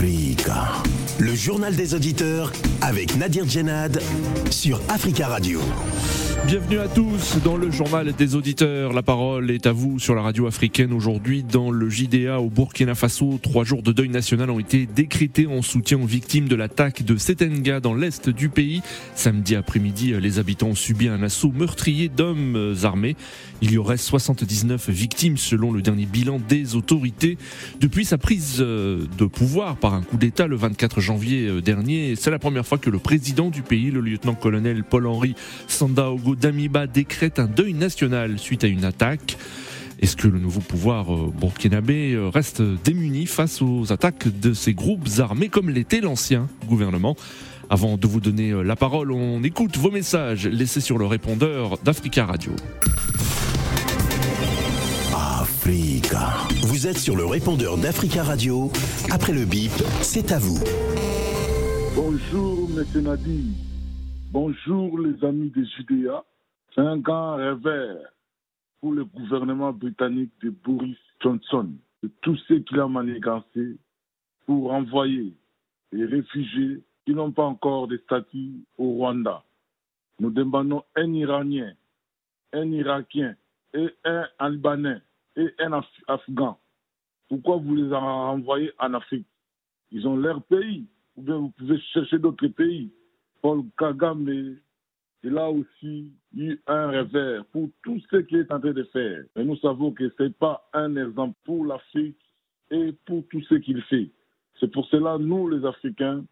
Le journal des auditeurs avec Nadir Djenad sur Africa Radio. Bienvenue à tous dans le journal des auditeurs. La parole est à vous sur la radio africaine aujourd'hui dans le JDA au Burkina Faso. Trois jours de deuil national ont été décrétés en soutien aux victimes de l'attaque de Setenga dans l'est du pays. Samedi après-midi, les habitants ont subi un assaut meurtrier d'hommes armés. Il y aurait 79 victimes selon le dernier bilan des autorités. Depuis sa prise de pouvoir par un coup d'État le 24 janvier dernier, c'est la première fois que le président du pays, le lieutenant-colonel Paul-Henri Sandaogo Damiba décrète un deuil national suite à une attaque. Est-ce que le nouveau pouvoir euh, burkinabé euh, reste démuni face aux attaques de ces groupes armés comme l'était l'ancien gouvernement? Avant de vous donner euh, la parole, on écoute vos messages laissés sur le répondeur d'Africa Radio. Vous êtes sur le répondeur d'Africa Radio. Après le bip, c'est à vous. Bonjour, M. Nadi. Bonjour, les amis des Judéa. C'est un grand revers pour le gouvernement britannique de Boris Johnson, de tous ceux qu'il a manigancés pour envoyer les réfugiés qui n'ont pas encore de statut au Rwanda. Nous demandons un Iranien, un Irakien et un Albanais et un Afghan. Pourquoi vous les envoyez en Afrique? Ils ont leur pays. Ou bien vous pouvez chercher d'autres pays. Paul Kagame il a aussi eu un revers pour tout ce qu'il est en train de faire. Mais nous savons que ce n'est pas un exemple pour l'Afrique et pour tout ce qu'il fait. C'est pour cela, nous, les Africains,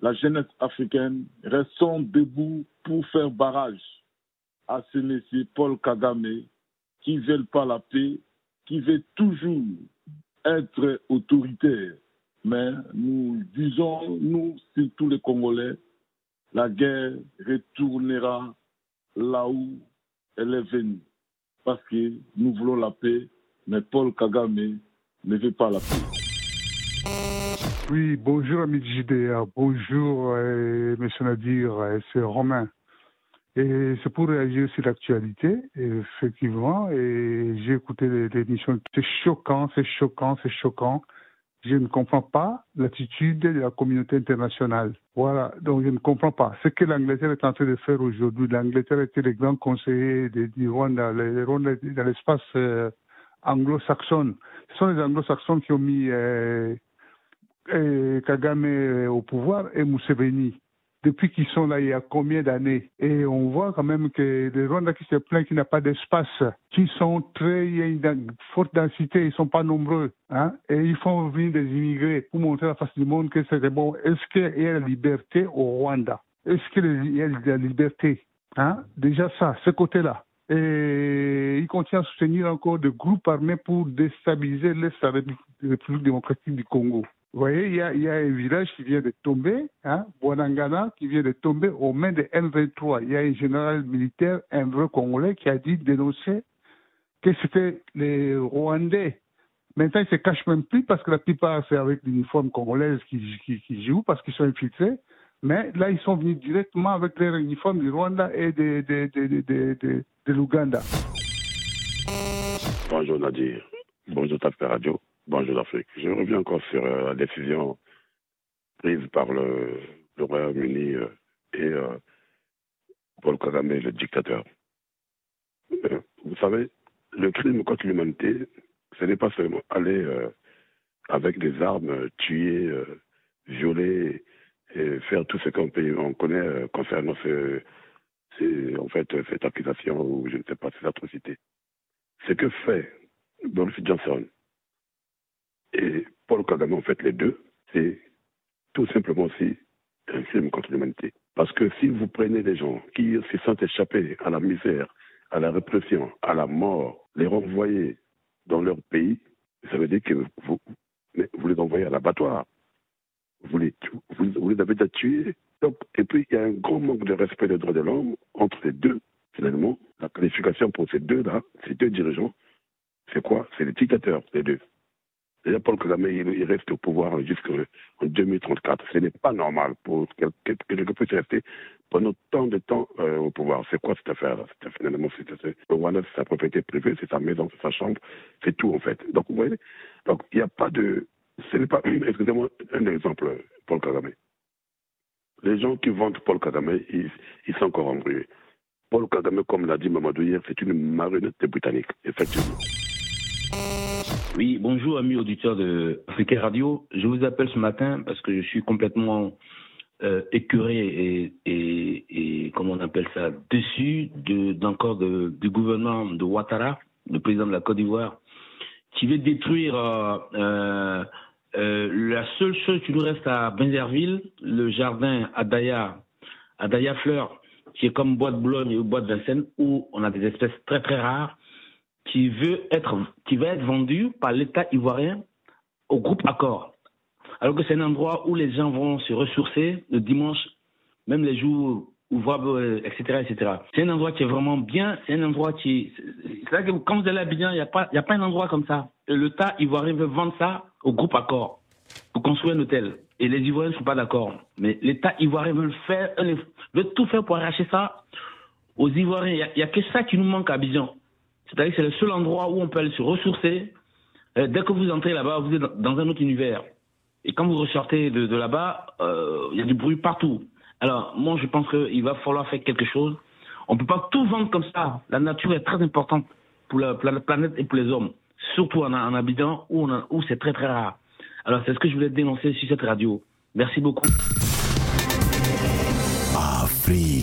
la jeunesse africaine, restons debout pour faire barrage à ce monsieur Paul Kagame qui ne veut pas la paix, qui veut toujours être autoritaire. Mais nous disons, nous, tous les Congolais, la guerre retournera là où elle est venue. Parce que nous voulons la paix, mais Paul Kagame ne veut pas la paix. Oui, bonjour ami JDA, bonjour euh, Monsieur Nadir, euh, c'est Romain. Et c'est pour réagir sur l'actualité, effectivement. Et j'ai écouté l'émission. C'est choquant, c'est choquant, c'est choquant je ne comprends pas l'attitude de la communauté internationale. Voilà, donc je ne comprends pas. Ce que l'Angleterre est en train de faire aujourd'hui, l'Angleterre était le grand conseiller du Rwanda, dans l'espace euh, anglo-saxon. Ce sont les anglo-saxons qui ont mis euh, euh, Kagame au pouvoir et Museveni depuis qu'ils sont là il y a combien d'années? Et on voit quand même que les Rwandais qui se plaignent qu'il n'y a pas d'espace, qui sont très, il y a une forte densité, ils ne sont pas nombreux. Hein, et ils font venir des immigrés pour montrer à la face du monde que c'est bon. Est-ce qu'il y a la liberté au Rwanda? Est-ce qu'il y a la liberté hein? Déjà ça, ce côté-là. Et il continue à soutenir encore des groupes armés pour déstabiliser l'Est de la République démocratique du Congo. Vous voyez, il y, a, un village qui vient de tomber, hein, Bonangana, qui vient de tomber aux mains de M23. Il y a un général militaire, un vrai Congolais, qui a dit dénoncer que c'était les Rwandais. Maintenant, ils se cachent même plus parce que la plupart, c'est avec l'uniforme congolaise qui, qui, jouent parce qu'ils sont infiltrés. Mais là, ils sont venus directement avec leur uniforme du Rwanda et de, de, de, de l'Ouganda. Bonjour Nadir. Bonjour Tapé Radio. Bonjour l'Afrique. Je reviens encore sur euh, la décision prise par le, Royaume-Uni euh, et euh, Paul Kagame, le dictateur. Vous savez, le crime contre l'humanité, ce n'est pas seulement aller avec des armes, tuer, violer et faire tout ce qu'on on connaît concernant ce, en fait, cette accusation ou je ne sais pas, ces atrocités. Ce que fait Boris Johnson, et Paul Kagame, en fait, les deux, c'est tout simplement aussi un crime contre l'humanité. Parce que si vous prenez des gens qui se sentent échappés à la misère, à la répression, à la mort, les renvoyer dans leur pays, ça veut dire que vous, vous les envoyez à l'abattoir. Vous les, vous, vous les avez déjà tués. Donc, et puis, il y a un grand manque de respect des droits de l'homme entre les deux. Finalement, la qualification pour ces deux-là, ces deux dirigeants, c'est quoi? C'est les dictateurs, les deux. Déjà, Paul Kagame, il, reste au pouvoir jusqu'en 2034. Ce n'est pas normal pour quelqu'un qui puisse rester pendant tant de temps euh, au pouvoir. C'est quoi cette affaire-là? Finalement, c'est c'est sa propriété privée, c'est sa maison, c'est sa chambre, c'est tout en fait. Donc, vous voyez, donc il n'y a pas de ce n'est pas. Excusez-moi, un exemple, Paul Kagame. Les gens qui vantent Paul Kagame, ils, sont encore embrouillés. Paul Kagame, comme l'a dit Mamadou hier, c'est une marionnette des Britanniques, effectivement. Oui, bonjour amis auditeurs de Africa Radio. Je vous appelle ce matin parce que je suis complètement euh, écœuré et, et, et, comment on appelle ça, déçu d'encore de, du gouvernement de Ouattara, le président de la Côte d'Ivoire, qui veut détruire euh, euh, euh, la seule chose qui nous reste à Benzerville, le jardin Adaya, Adaya Fleur, qui est comme bois de Boulogne ou bois de Vincennes, où on a des espèces très très rares, qui veut être, qui va être vendu par l'État ivoirien au groupe Accor. Alors que c'est un endroit où les gens vont se ressourcer le dimanche, même les jours ouvrables, etc., etc. C'est un endroit qui est vraiment bien. C'est un endroit qui, c'est vrai que quand vous allez à Abidjan, il n'y a pas, a pas un endroit comme ça. L'État ivoirien veut vendre ça au groupe Accor pour construire un hôtel. Et les Ivoiriens ne sont pas d'accord. Mais l'État ivoirien veut faire, veut tout faire pour arracher ça aux Ivoiriens. Il n'y a, a, que ça qui nous manque à Abidjan. C'est-à-dire que c'est le seul endroit où on peut aller se ressourcer. Euh, dès que vous entrez là-bas, vous êtes dans un autre univers. Et quand vous ressortez de, là-bas, euh, il y a du bruit partout. Alors, moi, je pense qu'il va falloir faire quelque chose. On ne peut pas tout vendre comme ça. La nature est très importante pour la, planète et pour les hommes. Surtout en, Abidjan, où, où c'est très, très rare. Alors, c'est ce que je voulais dénoncer sur cette radio. Merci beaucoup.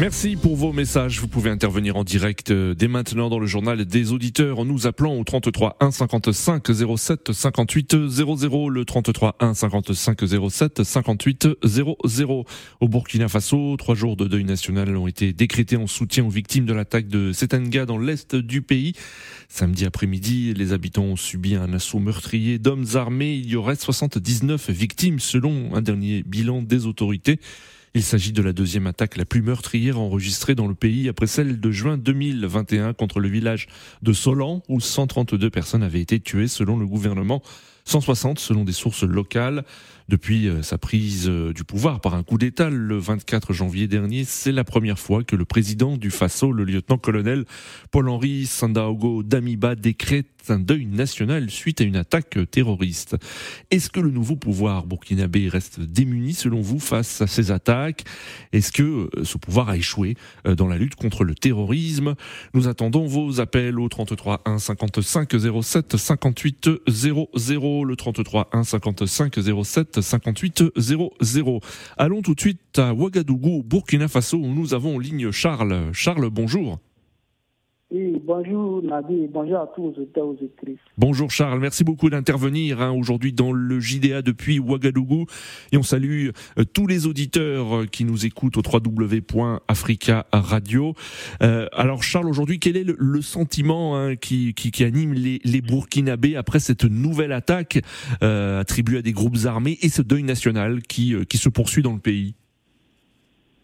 Merci pour vos messages. Vous pouvez intervenir en direct dès maintenant dans le journal des auditeurs en nous appelant au 33 1 55 07 58 00 le 33 1 55 07 58 00. Au Burkina Faso, trois jours de deuil national ont été décrétés en soutien aux victimes de l'attaque de Setanga dans l'est du pays. Samedi après-midi, les habitants ont subi un assaut meurtrier d'hommes armés. Il y aurait 79 victimes selon un dernier bilan des autorités. Il s'agit de la deuxième attaque la plus meurtrière enregistrée dans le pays après celle de juin 2021 contre le village de Solan où 132 personnes avaient été tuées selon le gouvernement. 160 selon des sources locales. Depuis sa prise du pouvoir par un coup d'État le 24 janvier dernier, c'est la première fois que le président du Faso, le lieutenant-colonel Paul-Henri Sandaogo Damiba, décrète un deuil national suite à une attaque terroriste. Est-ce que le nouveau pouvoir burkinabé reste démuni selon vous face à ces attaques? Est-ce que ce pouvoir a échoué dans la lutte contre le terrorisme? Nous attendons vos appels au 33 1 55 07 58 00 le 33 1 55 07 58 00. Allons tout de suite à Ouagadougou, Burkina Faso, où nous avons en ligne Charles. Charles, bonjour. Oui, bonjour Nabi, bonjour à tous aux auditeurs, aux auditrices. Bonjour Charles, merci beaucoup d'intervenir hein, aujourd'hui dans le JDA depuis Ouagadougou. Et on salue euh, tous les auditeurs qui nous écoutent au www.africa radio. Euh, alors Charles, aujourd'hui, quel est le, le sentiment hein, qui, qui, qui, anime les, les Burkinabés après cette nouvelle attaque euh, attribuée à des groupes armés et ce deuil national qui, qui se poursuit dans le pays?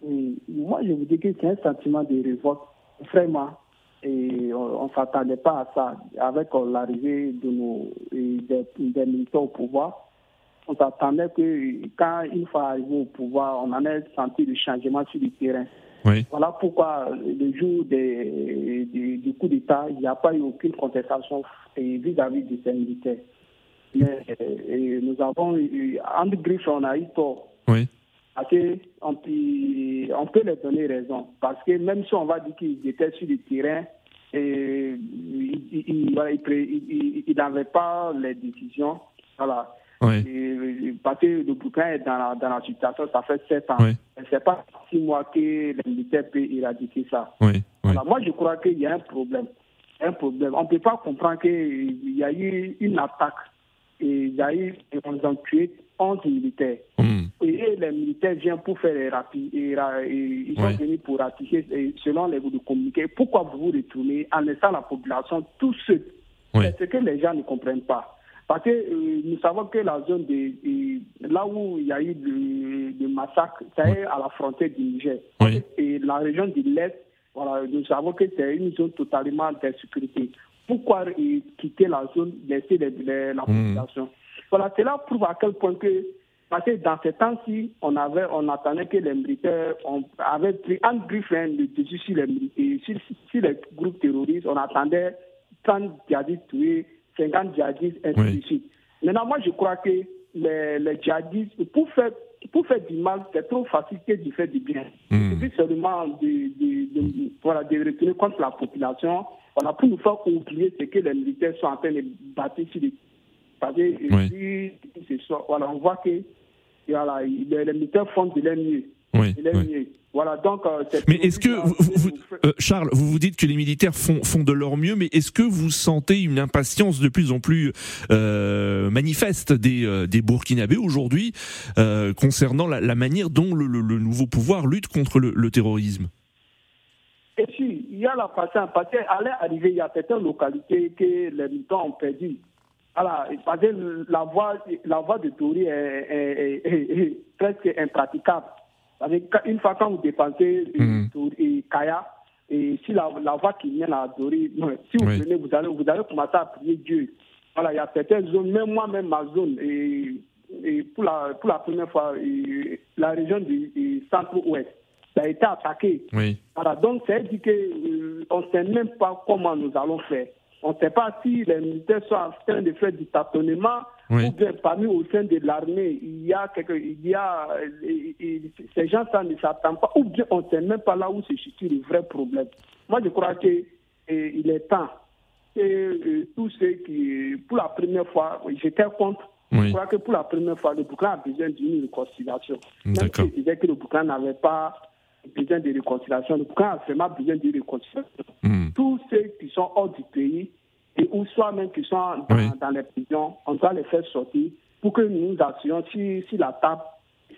Oui, Moi, je vous dis que c'est un sentiment de révolte, vraiment et on ne s'attendait pas à ça. Avec l'arrivée de nos, des, des, militaires au pouvoir, on s'attendait que quand une fois arrivé au pouvoir, on en ait senti le changement sur le terrain. Oui. Voilà pourquoi le jour des, des, du coup d'État, il n'y a pas eu aucune contestation vis-à-vis de ces militaires. Mais et nous avons eu, entre griffes, on a eu tort. Oui. Parce qu'on peut, on peut leur donner raison. Parce que même si on va dire qu'ils étaient sur le terrain, et ils n'avaient pas les décisions. Voilà. Oui. Et, parce que le bouquin est dans la, dans la situation, ça fait sept ans. Oui. C'est pas six mois que les militaires peuvent éradiquer ça. Oui. Voilà. Moi, je crois qu'il y a un problème. Un problème. On ne peut pas comprendre qu'il y a eu une attaque et il y a eu, on a tué 11 militaires. Mm. Et les militaires viennent pour faire les rapi, et, et, ils sont venus pour ratifier selon les de communiqué. Pourquoi vous vous retournez en laissant la population tout Ouais. C'est ce que les gens ne comprennent pas. Parce que euh, nous savons que la zone de, là où il y a eu de, de massacre, c'est à la frontière du Niger. Oui. Et la région de l'Est, voilà, nous savons que c'est une zone totalement d'insécurité. Pourquoi euh, quitter la zone, laisser les- les- la Mhm. population? Voilà, cela prouve à quel point que, parce que dans ces temps-ci, on avait, on attendait que les militaires on avait pris un griffe hein, le dessus sur les, et sur, sur les groupes terroristes, on attendait 30 djihadistes tués, 50 djihadistes, ainsi de suite. Maintenant, moi, je crois que les, les djihadistes, pour faire, pour faire du mal, c'est trop facile que de faire du bien. Hmm. Il suffit seulement de, de, de, voilà, de retourner contre la population voilà, pour nous faire oublier ce que les militaires sont en train de bâtir sur les. Parce que Oui. si- voilà, on voit que voilà, les, militaires font de leur mieux. Oui. Voilà, donc, euh, Mais est-ce que, vous, vous- vous- vous- euh, Charles, vous vous dites que les militaires font, font de leur mieux, mais est-ce que vous sentez une impatience de plus en plus euh, manifeste des, des Burkinabés aujourd'hui concernant la, la manière dont le, le- le nouveau pouvoir lutte contre le, le terrorisme? Et si, il y a la patience, parce qu'allait arriver, il y a certaines localités que les militants ont perdu. Voilà, parce que la voie, la voie de Tori est, est- est- est- est presque impraticable. Parce une fois quand vous dépensez et Kaya, et si la, la voie qui mène à non, si vous Oui. venez, vous allez, vous allez commencer à prier Dieu. Voilà, il y a certaines zones, même moi-même ma zone, et, et pour, la, pour la première fois, et la région du, du centre-ouest, ça a été attaqué. Oui. Voilà, donc ça veut dire qu'on ne sait même pas comment nous allons faire. On ne sait pas si les militaires sont en train de faire du tâtonnement Oui. ou bien parmi au sein de l'armée, il y a quelque, il y a, ces gens ça ne s'attendent pas, ou bien on ne sait même pas là où se situe le vrai problème. Moi, je crois que eh, il est temps que euh, tous ceux qui, pour la première fois, j'étais contre. Oui. Je crois que pour la première fois, le Burkina a besoin d'une réconciliation. Même si je disais que le Burkina n'avait pas besoin de réconciliation, le Burkina a vraiment besoin de réconciliation. Hmm. Tous ceux qui sont hors du pays, et ou soit même qui sont dans, Oui. dans les prisons, on doit les faire sortir pour que nous nous assurions si, si la table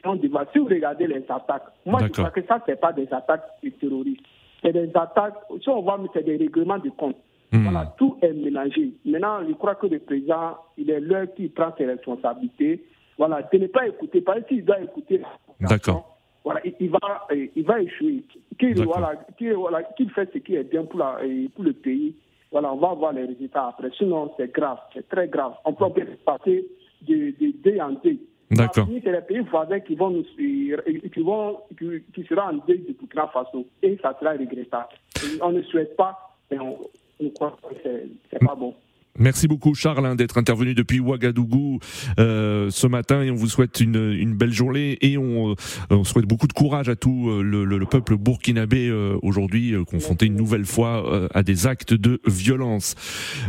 on. Si vous regardez les attaques, moi je crois que ça, c'est pas des attaques terroristes. C'est des attaques, si on voit, c'est des règlements de compte. Hmm. Voilà, tout est mélangé. Maintenant, je crois que le président, il est l'heure qu'il prend ses responsabilités. Voilà, de ne pas écouter, parce qu'il doit écouter. D'accord. Voilà, il, va, il va échouer. Qu'il voilà, qu'il voilà, qu'il fait ce qui est bien pour, la, pour le pays. Voilà, on va voir les résultats après. Sinon, c'est grave, c'est très grave. On peut passer de, de deuil en deuil. D'accord. C'est les pays voisins qui vont nous qui vont, qui, qui sera en deuil du Burkina Faso. Et ça sera regrettable. Et On ne souhaite pas, mais on, on croit que c'est pas bon. Merci beaucoup Charles hein, d'être intervenu depuis Ouagadougou euh, ce matin et on vous souhaite une, une belle journée et on, euh, on souhaite beaucoup de courage à tout euh, le, le- le peuple burkinabé euh, aujourd'hui confronté une nouvelle fois à des actes de violence.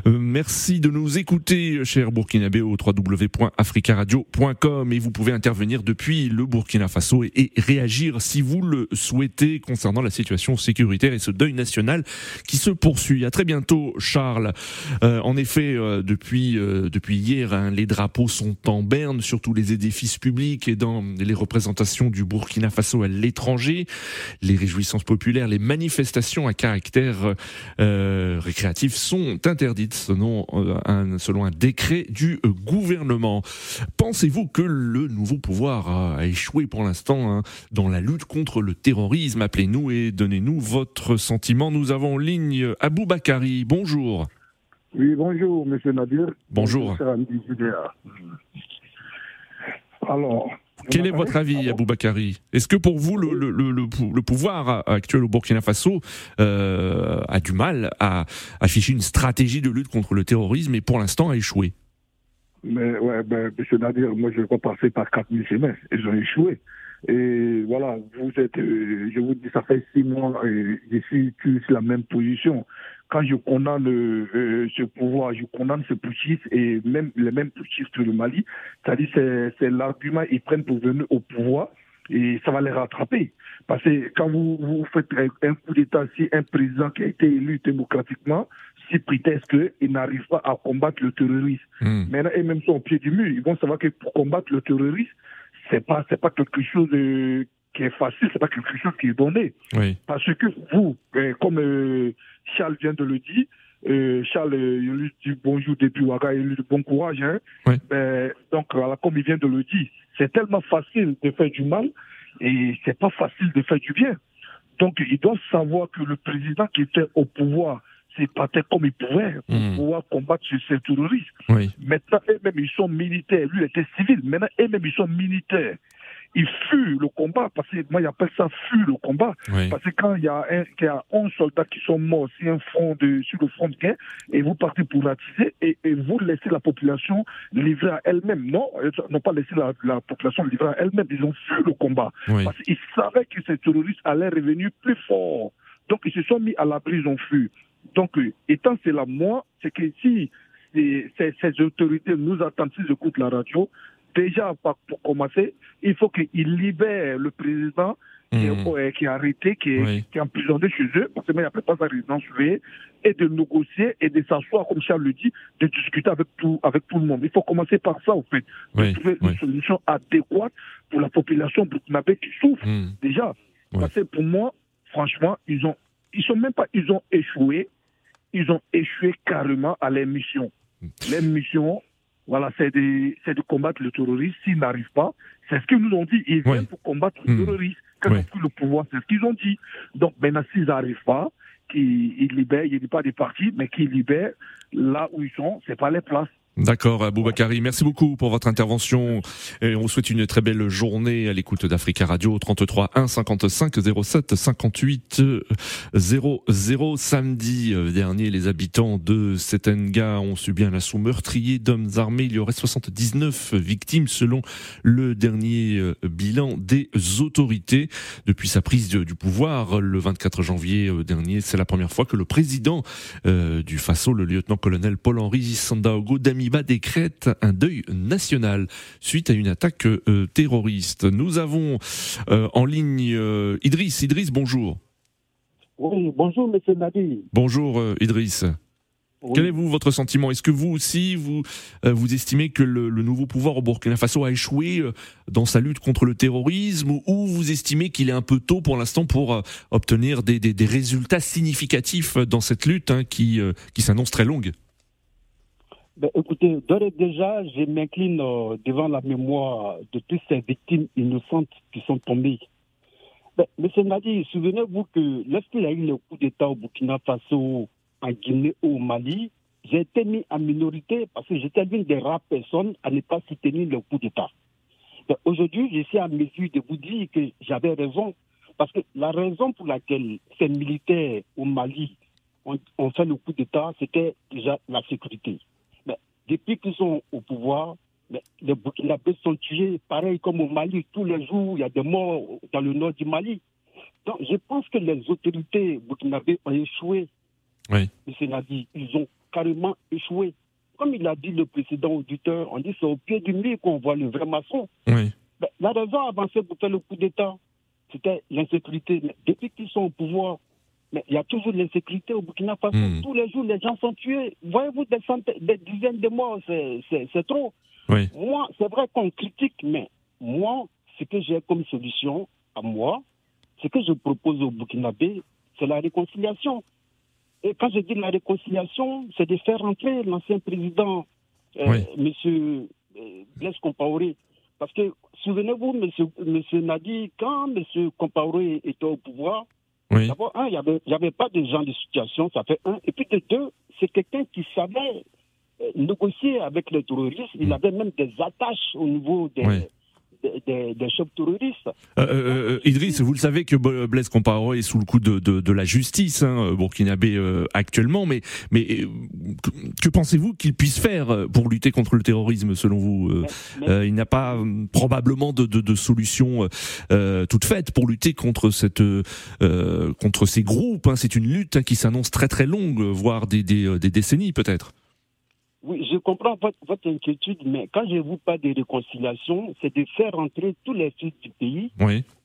Merci de nous écouter chers burkinabés au www.africaradio.com et vous pouvez intervenir depuis le Burkina Faso et, et réagir si vous le souhaitez concernant la situation sécuritaire et ce deuil national qui se poursuit. À très bientôt Charles. En effet, euh, depuis euh, depuis hier, hein, les drapeaux sont en berne sur tous les édifices publics et dans les représentations du Burkina Faso à l'étranger. Les réjouissances populaires, les manifestations à caractère euh, récréatif sont interdites selon un, selon un décret du gouvernement. Pensez-vous que le nouveau pouvoir a échoué pour l'instant hein, dans la lutte contre le terrorisme? Appelez-nous et donnez-nous votre sentiment. Nous avons en ligne Abou Bakari. Bonjour. Oui, bonjour, monsieur Nadir. Bonjour. Alors. Quel est votre avis, Abou Bakari Est-ce que pour vous, le, le, le, le pou- le pouvoir actuel au Burkina Faso euh, a du mal à afficher une stratégie de lutte contre le terrorisme et pour l'instant a échoué? Mais ouais, ben, monsieur Nadir, moi je pas passer par quatre mille chemins. Ils ont échoué. Et voilà, vous êtes, euh, je vous dis, ça fait six mois, et je suis sur la même position. Quand je condamne euh, ce pouvoir, je condamne ce putschiste et même les mêmes putschistes du Mali, c'est-à-dire c'est, c'est l'argument qu'ils prennent pour venir au pouvoir et ça va les rattraper. Parce que quand vous, vous faites un, coup d'État, si un président qui a été élu démocratiquement, si prétexte qu'il n'arrive pas à combattre le terrorisme, Hmm. Maintenant, et même sont au pied du mur, ils vont savoir que pour combattre le terrorisme, c'est pas, c'est pas quelque chose euh, qui est facile, c'est pas quelque chose qui est donné. Oui. Parce que vous, euh, comme euh, Charles vient de le dire, euh, Charles, il lui dit bonjour depuis Ouaga, il lui dit bon courage. Hein. Oui. Ben, donc, voilà, comme il vient de le dire, c'est tellement facile de faire du mal et c'est pas facile de faire du bien. Donc, ils doivent savoir que le président qui était au pouvoir s'est battu comme il pouvait pour Mhm. pouvoir combattre ce, ce terrorisme. Oui. Maintenant, eux-mêmes, ils sont militaires. Lui, il était civil. Maintenant, eux-mêmes, ils sont militaires. Il fuit le combat, parce que moi j'appelle ça fuit le combat, parce que quand il y a un, il y a 11 soldats qui sont morts sur, un front de, sur le front de guerre, et vous partez pour l'attiser, et, et, vous laissez la population livrer à elle-même. Non, ils n'ont pas laissé la, la, population livrer à elle-même, ils ont fui le combat. Parce qu'ils savaient que ces terroristes allaient revenir plus fort. Donc ils se sont mis à l'abri, ils ont fui. Donc, euh, étant cela, moi, c'est que si ces, ces, autorités nous attendent, s'ils écoutent la radio, déjà, pour commencer, il faut qu'ils libèrent le président qui, est, mmh. qui, est, arrêté, qui est, qui est, emprisonné chez eux, parce qu'il n'y a pas sa résidence surveillée, et de négocier et de s'asseoir, comme Charles le dit, de discuter avec tout, avec tout le monde. Il faut commencer par ça, au fait. De trouver une solution adéquate pour la population burkinabé qui souffre. Mmh. Déjà. Parce que pour moi, franchement, ils ont, ils sont même pas, ils ont échoué. Ils ont échoué carrément à leur mission. Mmh. Leur mission, voilà, c'est de, de combattre le terrorisme. S'ils n'arrivent pas, c'est ce qu'ils nous ont dit. Ils viennent pour combattre le terrorisme. Quand ils ont pris le pouvoir, c'est ce qu'ils ont dit. Donc maintenant, s'ils n'arrivent pas, qu'ils libèrent, il n'y a pas des partis, mais qu'ils libèrent là où ils sont, c'est pas les places. D'accord, Aboubakari. Merci beaucoup pour votre intervention. Et on vous souhaite une très belle journée à l'écoute d'Africa Radio 33 1 55 07 58 00. Samedi euh, dernier, les habitants de Setenga ont subi un assaut meurtrier d'hommes armés. Il y aurait 79 victimes selon le dernier euh, bilan des autorités. Depuis sa prise du pouvoir le 24 janvier euh, dernier, c'est la première fois que le président du Faso, le lieutenant-colonel Paul-Henri Sandaogo Dami décrète un deuil national suite à une attaque euh, terroriste. Nous avons euh, en ligne euh, Idriss. Idriss, bonjour. Oui, bonjour, monsieur Nadi. Bonjour, Idriss. Quel est vous votre sentiment? Est-ce que vous aussi vous vous estimez que le, nouveau pouvoir au Burkina Faso a échoué dans sa lutte contre le terrorisme ou vous estimez qu'il est un peu tôt pour l'instant pour obtenir des, résultats significatifs dans cette lutte hein, qui qui s'annonce très longue? Ben, écoutez, d'ores déjà, je m'incline euh, devant la mémoire de toutes ces victimes innocentes qui sont tombées. Ben, Monsieur Nadi, souvenez-vous que lorsqu'il y a eu le coup d'État au Burkina Faso, en Guinée ou au Mali, j'ai été mis en minorité parce que j'étais l'une des rares personnes à ne pas soutenir le coup d'État. Ben, aujourd'hui, je suis à mesure de vous dire que j'avais raison. Parce que la raison pour laquelle ces militaires au Mali ont fait le coup d'État, c'était déjà la sécurité depuis qu'ils sont au pouvoir, les Burkinabés sont tués, pareil comme au Mali. Tous les jours, il y a des morts dans le nord du Mali. Donc, je pense que les autorités burkinabées ont échoué. Oui. dit, ils ont carrément échoué. Comme il a dit le précédent auditeur, on dit c'est au pied du mur qu'on voit le vrai maçon. Oui. la raison avancée pour faire le coup d'État, c'était l'insécurité. depuis qu'ils sont au pouvoir, mais il y a toujours l'insécurité au Burkina Faso. Hmm. Tous les jours, les gens sont tués. Voyez-vous des, des dizaines de morts, c'est trop. Moi, c'est vrai qu'on critique, mais moi, ce que j'ai comme solution à moi, ce que je propose au Burkinabé, c'est la réconciliation. Et quand je dis la réconciliation, c'est de faire entrer l'ancien président, euh, M. Euh, Blaise Compaoré. Parce que, souvenez-vous, M. Monsieur, Nadi, quand M. Compaoré était au pouvoir, D'abord, un, il n'y avait, pas de gens de situation, ça fait un. Et puis de deux, c'est quelqu'un qui savait euh, négocier avec les terroristes. Il mm. avait même des attaches au niveau des, des, des, chefs. Euh, euh, euh, Idriss, vous le savez que Blaise Compaoré est sous le coup de, de, de la justice hein, burkinabé euh, actuellement, mais, mais que, pensez-vous qu'il puisse faire pour lutter contre le terrorisme selon vous Il n'a pas probablement de, de, de solution toute faite pour lutter contre, cette, contre ces groupes. Hein. C'est une lutte hein, qui s'annonce très très longue, voire des, des, des décennies peut-être. Oui, je comprends votre, inquiétude, mais quand je vous parle de réconciliation, c'est de faire entrer tous les fils du pays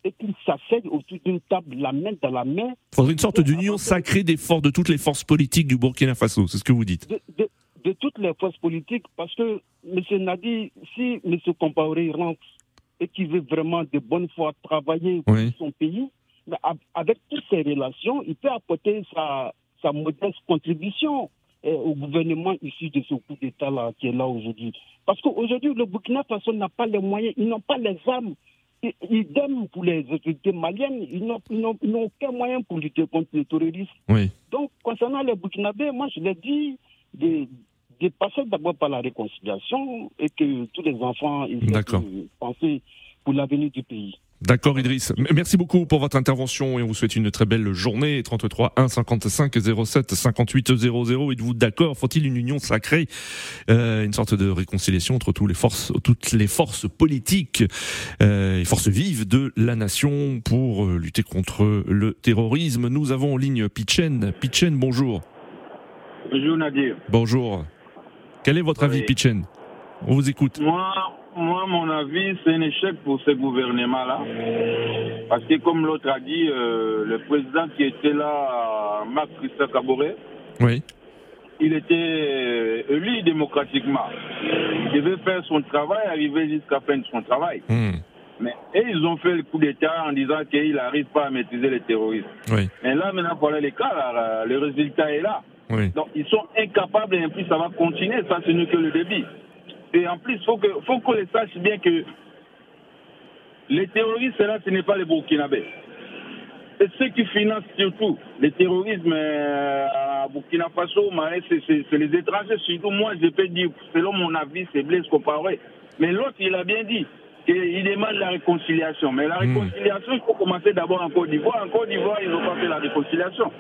et qu'ils s'asseyent autour d'une table, la main dans la main. Il faudrait une sorte d'union sacrée des forces, de toutes les forces politiques du Burkina Faso, c'est ce que vous dites. De, toutes les forces politiques, parce que M. Nadi, si M. Compaoré rentre et qu'il veut vraiment de bonne foi travailler pour son pays, avec toutes ces relations, il peut apporter sa, sa modeste contribution au gouvernement issu de ce coup d'État-là qui est là aujourd'hui. Parce qu'aujourd'hui, le Burkina Faso n'a pas les moyens, ils n'ont pas les armes. Idem pour les autorités maliennes, ils n'ont aucun moyen pour lutter contre le terrorisme. Donc, concernant les Burkinabés, moi je l'ai dit, de, passer d'abord par la réconciliation et que tous les enfants ils penser pour l'avenir du pays. D'accord Idriss. Merci beaucoup pour votre intervention et on vous souhaite une très belle journée. 33 1 55 07 58 00. Êtes-vous d'accord? Faut-il une union sacrée? Euh, Une sorte de réconciliation entre tous les forces, toutes les forces politiques euh, et forces vives de la nation pour euh, lutter contre le terrorisme. Nous avons en ligne Pichen. Pichen, bonjour. Bonjour Nadir. Bonjour. Quel est votre avis Pichen? On vous écoute. Moi, moi, mon avis, c'est un échec pour ce gouvernement-là. Parce que, comme l'autre a dit, euh, le président qui était là, Marc Christophe Caboret, oui. il était élu démocratiquement. Il devait faire son travail, arriver jusqu'à la fin de son travail. Hmm. Mais, et ils ont fait le coup d'État en disant qu'il n'arrive pas à maîtriser les terroristes. Oui. Mais là, maintenant, voilà les cas, là, le résultat est là. Oui. Donc, ils sont incapables et en plus, ça va continuer. Ça, ce n'est que le début. Et en plus, il faut qu'on faut les sache bien que les terroristes, là, ce n'est pas les Burkinabés. C'est ceux qui financent surtout le terrorisme euh, à Burkina Faso, c'est les étrangers. Surtout, moi, je peux dire, selon mon avis, c'est Blaise Compaoré. Mais l'autre, il a bien dit qu'il demande la réconciliation. Mais la réconciliation, il faut commencer d'abord en Côte d'Ivoire. En Côte d'Ivoire, ils n'ont pas fait la réconciliation.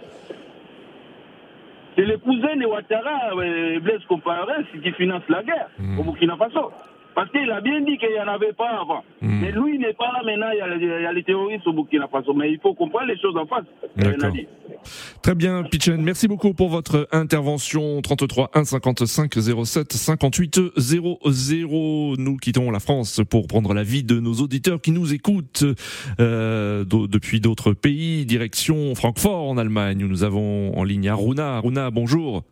C'est le cousin de Ouattara, euh, Blaise Compaoré, qui finance la guerre au Burkina Faso. Parce qu'il a bien dit qu'il n'y en avait pas avant. Mais lui, il n'est pas là maintenant, il y, a, il y, a, les terroristes au Burkina Faso. Mais il faut comprendre les choses en face. Très bien, Pichen. Merci beaucoup pour votre intervention. 33 1 55 07 58 00. Nous quittons la France pour prendre l'avis de nos auditeurs qui nous écoutent euh, depuis d'autres pays. Direction Francfort en Allemagne où nous avons en ligne Aruna. Aruna, bonjour.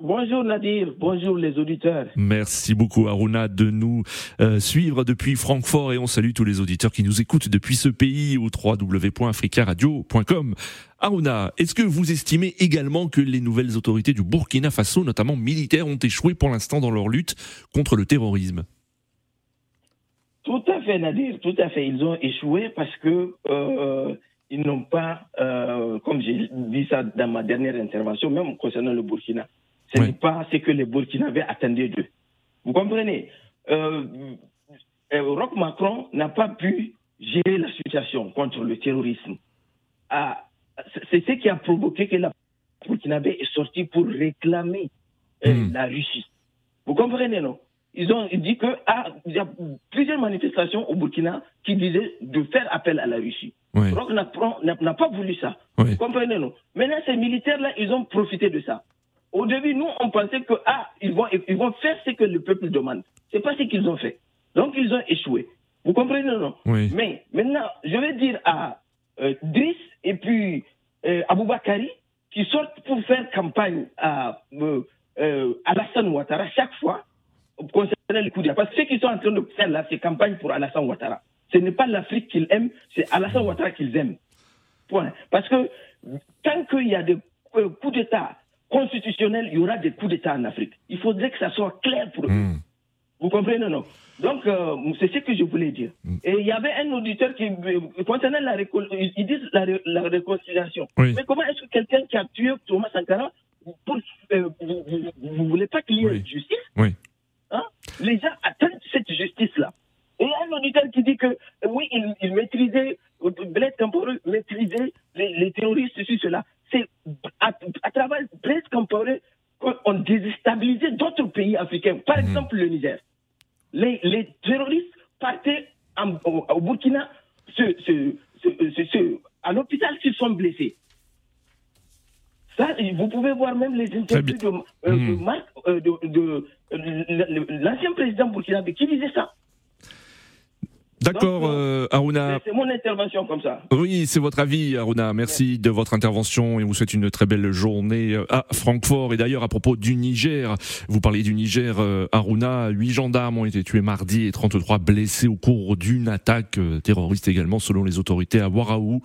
Bonjour Nadir, bonjour les auditeurs. Merci beaucoup Aruna de nous euh, suivre depuis Francfort et on salue tous les auditeurs qui nous écoutent depuis ce pays au www.africaradio.com. Aruna, est-ce que vous estimez également que les nouvelles autorités du Burkina Faso, notamment militaires, ont échoué pour l'instant dans leur lutte contre le terrorisme? Tout à fait Nadir, tout à fait. Ils ont échoué parce que euh, ils n'ont pas, euh, comme j'ai dit ça dans ma dernière intervention, même concernant le Burkina, ce n'est pas ce que les Burkinabés attendaient d'eux. Vous comprenez euh, Roch Macron n'a pas pu gérer la situation contre le terrorisme. Ah, c'est ce qui a provoqué que la Burkinabé est sortie pour réclamer euh, mmh. la Russie. Vous comprenez, non? Ils ont dit qu'il ah, y a plusieurs manifestations au Burkina qui disaient de faire appel à la Russie. Oui. N'a pas voulu ça. Oui. Vous comprenez, non? Maintenant, ces militaires-là, ils ont profité de ça. Au début, nous, on pensait que ah, ils vont, ils vont faire ce que le peuple demande. C'est pas ce qu'ils ont fait. Donc, ils ont échoué. Vous comprenez, non? Oui. Mais maintenant, je vais dire à euh, Driss et puis euh, Aboubakari qui sortent pour faire campagne à euh, euh, Alassane Ouattara chaque fois concernant les coups d'État. Parce que ceux qui sont en train de faire là, c'est campagne pour Alassane Ouattara. Ce n'est pas l'Afrique qu'ils aiment, c'est Alassane Ouattara qu'ils aiment. Point. Parce que tant qu'il y a des coups d'État constitutionnel, il y aura des coups d'État en Afrique. Il faudrait que ça soit clair pour eux. Mmh. Vous comprenez, non Donc, euh, c'est ce que je voulais dire. Mmh. Et il y avait un auditeur qui, concernant la, ils disent la, la réconciliation. Oui. Mais comment est-ce que quelqu'un qui a tué Thomas Sankara, pour, euh, vous ne voulez pas qu'il y ait oui. justice? Oui. hein? Les gens attendent cette justice-là. Et il y a un auditeur qui dit que oui, il, il maîtrisait, Blaise Compaoré maîtrisait les, les terroristes, ceci, cela. C'est à, à, travers Blaise Compaoré qu'on déstabilisait d'autres pays africains. Par mmh. exemple, le Niger. Les, les terroristes partaient en, au, au, Burkina ce, ce, ce, à l'hôpital s'ils sont blessés. Ça, vous pouvez voir même les interviews de, euh, mmh. de, Marc, euh, de, de l'ancien président burkinabé qui disait ça. D'accord, euh, Aruna. C'est mon intervention comme ça. Oui, c'est votre avis, Aruna. Merci de votre intervention et vous souhaite une très belle journée à Francfort. Et d'ailleurs, à propos du Niger, vous parliez du Niger, euh, Aruna. Huit gendarmes ont été tués mardi et 33 blessés au cours d'une attaque euh, terroriste également, selon les autorités à Waraou,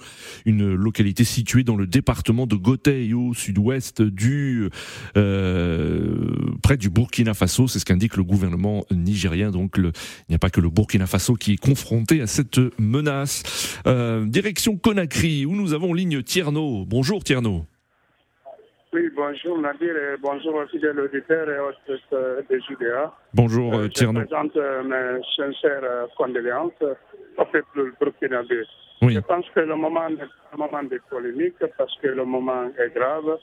une localité située dans le département de Gotei, au sud-ouest du, euh, près du Burkina Faso. C'est ce qu'indique le gouvernement nigérien. Donc, le, il n'y a pas que le Burkina Faso qui est confronté à cette menace. Euh, direction Conakry, où nous avons ligne Tierno. Bonjour Tierno. Oui, bonjour Nadir et bonjour aux fidèles auditeurs et aux de JDA. Bonjour euh, Tierno. Je présente euh, mes sincères condoléances au peuple burkinabé. Je pense que le moment est un moment de polémique parce que le moment est grave.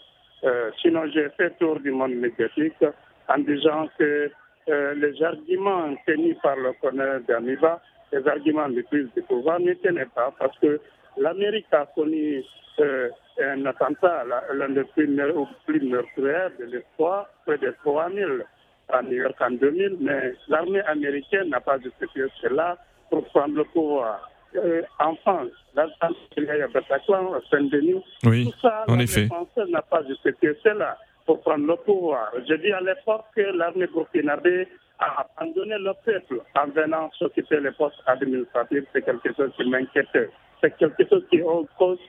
Euh, sinon, j'ai fait tour du monde médiatique en disant que euh, les arguments tenus par le colonel d'Amiba, les arguments de prise de pouvoir ne tenaient pas parce que l'Amérique a connu euh, un attentat, l'un des plus, plus meurtriers de l'histoire, près de 3000 à New York en 2000, mais l'armée américaine n'a pas justifié cela pour prendre le pouvoir. Euh, en France, il y a Bataclan, Saint-Denis, oui, tout ça, en l'armée effet. française n'a pas justifié cela pour prendre le pouvoir. Je dis à l'époque que l'armée burkinabé a abandonné le peuple en venant s'occuper des postes administratifs. C'est quelque chose qui m'inquiétait. C'est quelque chose qui,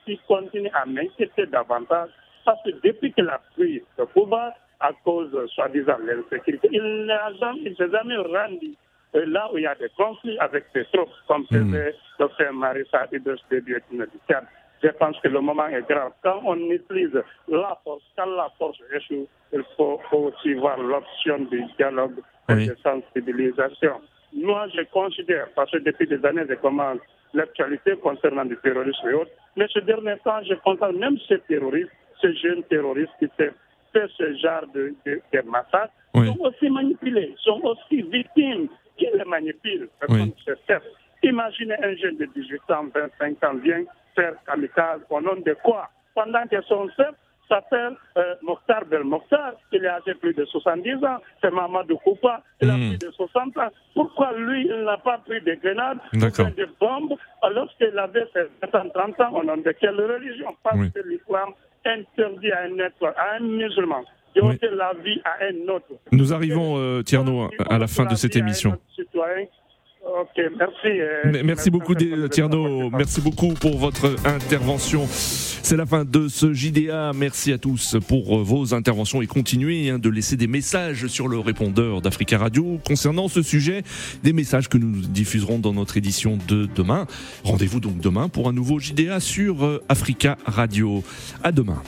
qui continue à m'inquiéter davantage parce que depuis qu'il a pris le pouvoir, à cause, soi-disant, de l'insécurité, il n'a jamais, il jamais rendu euh, là où il y a des conflits avec ses troupes, comme faisait le frère Marissa Idris de Vietnam du Tchad. Je pense que le moment est grave. Quand on utilise la force, quand la force échoue, il faut, aussi voir l'option du dialogue et de sensibilisation. Moi, je considère, parce que depuis des années, je commence l'actualité concernant le terrorisme et autres, mais ce dernier temps, je constate même ces terroristes, ces jeunes terroristes qui fait ce genre de, de, de massacres, sont aussi manipulés, sont aussi victimes qui les manipulent. Oui. Imaginez un jeune de 18 ans, 25 ans vient faire kamikaze au nom de quoi? Pendant que son chef s'appelle euh, Mokhtar Bel Mokhtar, il est âgé plus de 70 ans, c'est Mamadou Koupa, il a plus de 60 ans. Pourquoi lui, il n'a pas pris de grenades, de bombes, alors qu'il avait fait 30 ans au nom de quelle religion? Parce que l'islam interdit à un être, à un musulman, de ôter la vie à un autre. Nous arrivons, euh, Tierno, à la fin de cette émission. Ok, merci. merci beaucoup, Tierno. Merci beaucoup pour votre intervention. C'est la fin de ce JDA. Merci à tous pour vos interventions et continuez hein, de laisser des messages sur le répondeur d'Africa Radio concernant ce sujet, des messages que nous diffuserons dans notre édition de demain. Rendez-vous donc demain pour un nouveau JDA sur Africa Radio. À demain.